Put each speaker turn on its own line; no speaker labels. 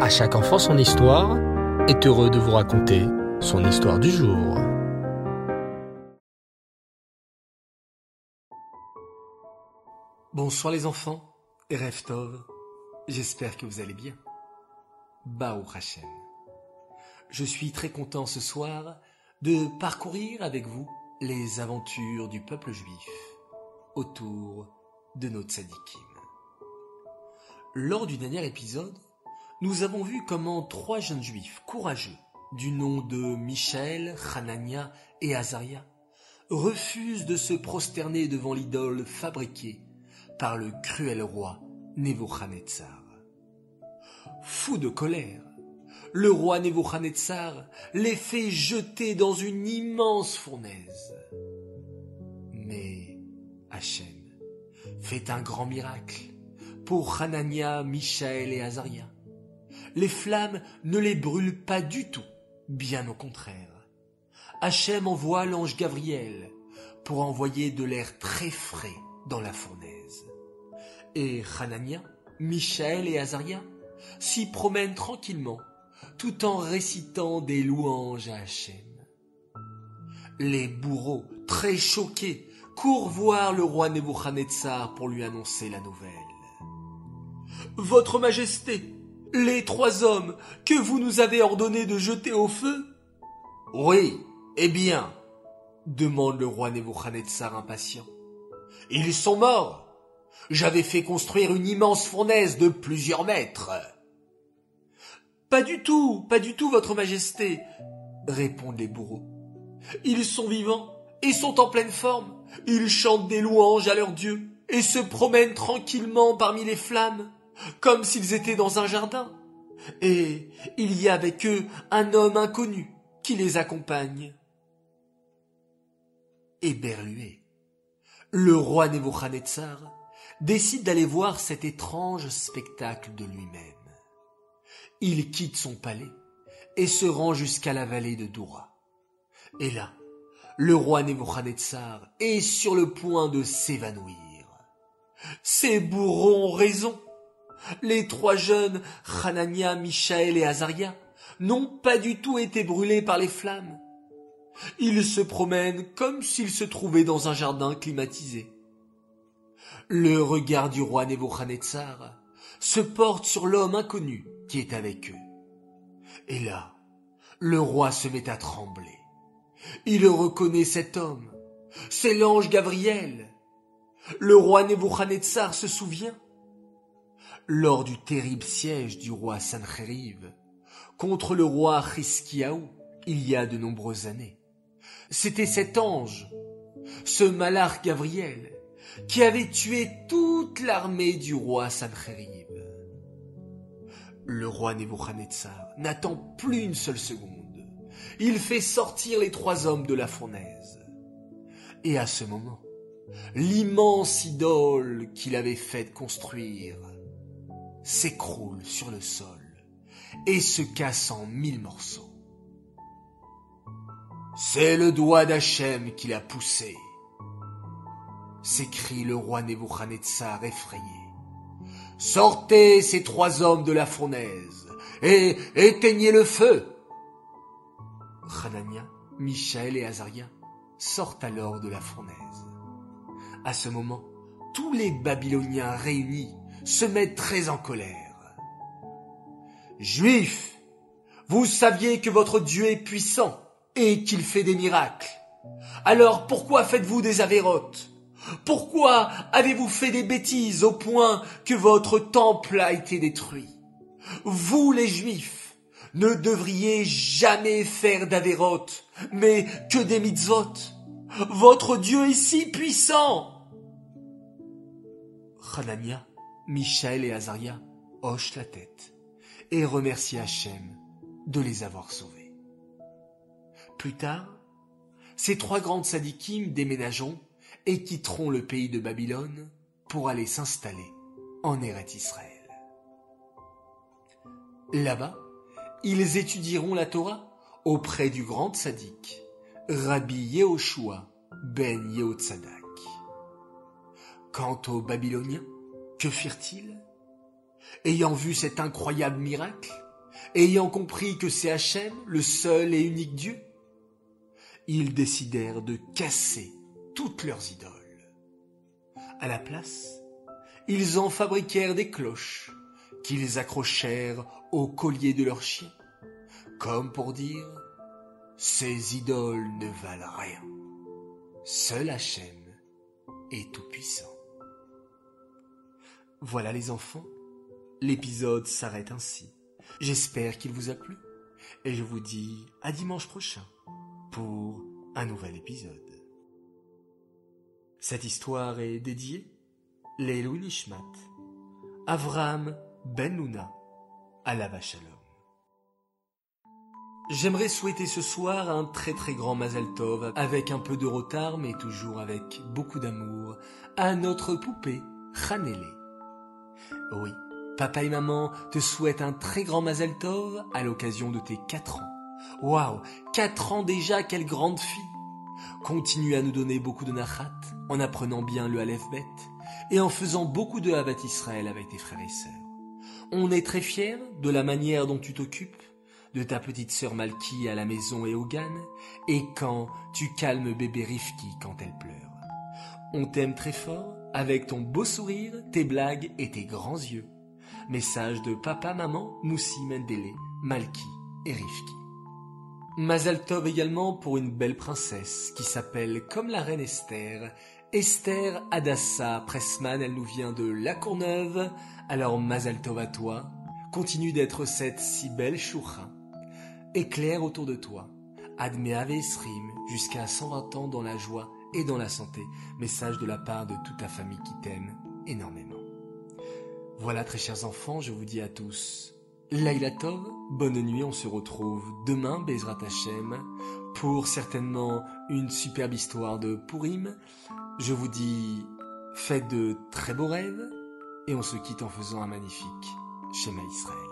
À chaque enfant son histoire est heureux de vous raconter son histoire du jour.
Bonsoir les enfants, et Tov, j'espère que vous allez bien. Bao Hashem. Je suis très content ce soir de parcourir avec vous les aventures du peuple juif autour de notre tzadikim. Lors du dernier épisode, nous avons vu comment trois jeunes juifs courageux, du nom de Michel, Hanania et Azaria, refusent de se prosterner devant l'idole fabriquée par le cruel roi Nebuchadnezzar. Fou de colère, le roi Nebuchadnezzar les fait jeter dans une immense fournaise. Mais Hachem fait un grand miracle pour Hanania, Michaël et Azaria. Les flammes ne les brûlent pas du tout, bien au contraire. Hachem envoie l'ange Gabriel pour envoyer de l'air très frais dans la fournaise. Et Hanania, Michaël et Azaria s'y promènent tranquillement, tout en récitant des louanges à Hachem. Les bourreaux, très choqués, courent voir le roi Nebuchadnezzar pour lui annoncer la nouvelle. Votre Majesté, les trois hommes que vous nous avez ordonné de jeter au feu Oui, eh bien, demande le roi Nebuchadnezzar impatient. Ils sont morts. J'avais fait construire une immense fournaise de plusieurs mètres. Pas du tout, pas du tout, votre majesté, répondent les bourreaux. Ils sont vivants et sont en pleine forme. Ils chantent des louanges à leur Dieu et se promènent tranquillement parmi les flammes comme s'ils étaient dans un jardin. Et il y a avec eux un homme inconnu qui les accompagne. Éberlué, le roi Nebuchadnezzar décide d'aller voir cet étrange spectacle de lui-même. Il quitte son palais et se rend jusqu'à la vallée de Doura. Et là, le roi Nebuchadnezzar est sur le point de s'évanouir. Ces bourreaux ont raison. Les trois jeunes, Hanania, Michaël et Azaria, n'ont pas du tout été brûlés par les flammes. Ils se promènent comme s'ils se trouvaient dans un jardin climatisé. Le regard du roi Nebuchadnezzar se porte sur l'homme inconnu qui est avec eux. Et là, le roi se met à trembler. Il reconnaît cet homme. C'est l'ange Gabriel. Le roi Nebuchadnezzar se souvient lors du terrible siège du roi Sancheriv contre le roi Hiskiaou il y a de nombreuses années. C'était cet ange, ce malard Gabriel, qui avait tué toute l'armée du roi Sancheriv. Le roi Nebuchadnezzar n'attend plus une seule seconde. Il fait sortir les trois hommes de la fournaise. Et à ce moment, l'immense idole qu'il avait fait construire s'écroule sur le sol et se casse en mille morceaux. C'est le doigt d'Hachem qui l'a poussé, s'écrie le roi Nebuchadnezzar effrayé. Sortez ces trois hommes de la fournaise et éteignez le feu. Hanania, Michaël et Azaria sortent alors de la fournaise. À ce moment, tous les Babyloniens réunis se mettent très en colère. Juifs, vous saviez que votre Dieu est puissant et qu'il fait des miracles. Alors pourquoi faites-vous des avérotes? Pourquoi avez-vous fait des bêtises au point que votre temple a été détruit? Vous les Juifs ne devriez jamais faire d'avérotes, mais que des mitzvot. Votre Dieu est si puissant. Michael et Azaria hochent la tête et remercient Hachem de les avoir sauvés. Plus tard, ces trois grandes sadikim déménageront et quitteront le pays de Babylone pour aller s'installer en Eret Israël. Là-bas, ils étudieront la Torah auprès du grand sadique, Rabbi Yehoshua ben Yehotzadak. Quant aux Babyloniens, que firent-ils? Ayant vu cet incroyable miracle, ayant compris que c'est Hachem, le seul et unique Dieu, ils décidèrent de casser toutes leurs idoles. À la place, ils en fabriquèrent des cloches qu'ils accrochèrent au collier de leurs chiens, comme pour dire ces idoles ne valent rien. Seul Hachem est tout-puissant. Voilà les enfants, l'épisode s'arrête ainsi. J'espère qu'il vous a plu et je vous dis à dimanche prochain pour un nouvel épisode. Cette histoire est dédiée Leilou Nishmat, Avraham Ben Luna, la Shalom. J'aimerais souhaiter ce soir un très très grand Mazel Tov, avec un peu de retard mais toujours avec beaucoup d'amour, à notre poupée Hanele. Oui, papa et maman te souhaitent un très grand Mazel Tov à l'occasion de tes 4 ans. Waouh, 4 ans déjà, quelle grande fille Continue à nous donner beaucoup de nachat, en apprenant bien le Aleph et en faisant beaucoup de Habat Israël avec tes frères et sœurs. On est très fiers de la manière dont tu t'occupes de ta petite sœur Malki à la maison et au GAN, et quand tu calmes bébé Rifki quand elle pleure. On t'aime très fort, avec ton beau sourire, tes blagues et tes grands yeux. Message de papa, maman, Moussi, Mendele, Malki et Rifki. Mazal Tov également pour une belle princesse qui s'appelle comme la reine Esther, Esther Adassa Pressman, elle nous vient de La Courneuve, alors Mazal Tov à toi, continue d'être cette si belle choura éclaire autour de toi. Admeave Esrim, jusqu'à 120 ans dans la joie et dans la santé. Message de la part de toute ta famille qui t'aime énormément. Voilà, très chers enfants, je vous dis à tous Laila Tov, bonne nuit, on se retrouve demain, Bezrat Hashem, pour certainement une superbe histoire de Purim. Je vous dis, faites de très beaux rêves, et on se quitte en faisant un magnifique schéma Israël.